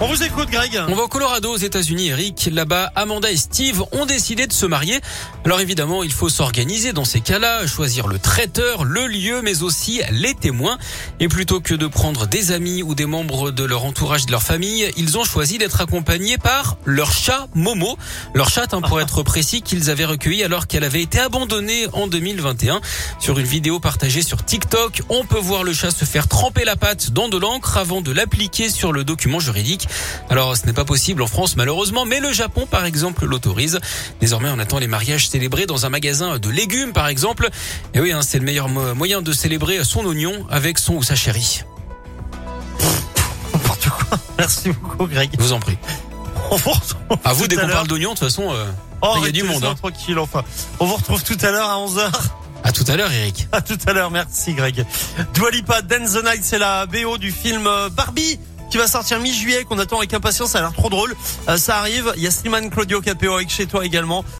On vous écoute, Greg. On va au Colorado, aux États-Unis, Eric. Là-bas, Amanda et Steve ont décidé de se marier. Alors évidemment, il faut s'organiser dans ces cas-là, choisir le traiteur, le lieu, mais aussi les témoins. Et plutôt que de prendre des amis ou des membres de leur entourage, de leur famille, ils ont choisi d'être accompagnés par leur chat Momo. Leur chat, hein, pour être précis, qu'ils avaient recueilli alors qu'elle avait été abandonnée en 2021. Sur une vidéo partagée sur TikTok, on peut voir le chat se faire tremper la patte dans de l'encre avant de l'appliquer sur le document juridique. Alors ce n'est pas possible en France malheureusement, mais le Japon par exemple l'autorise. Désormais on attend les mariages célébrés dans un magasin de légumes par exemple. Et oui, hein, c'est le meilleur moyen de célébrer son oignon avec son ou sa chérie. N'importe quoi. Merci beaucoup Greg. Je vous en prie. On vous retrouve À vous dès qu'on parle d'oignon, de toute façon, euh, Oh, il y a du monde. hein. tranquille enfin. On vous retrouve tout à l'heure à 11h. À tout à l'heure Eric. À tout à l'heure, merci Greg. Dua Lipa, Dance the Night, c'est la BO du film euh, Barbie qui va sortir mi-juillet, qu'on attend avec impatience, ça a l'air trop drôle. Euh, ça arrive, il y a Slimane Claudio Capéo avec chez toi également.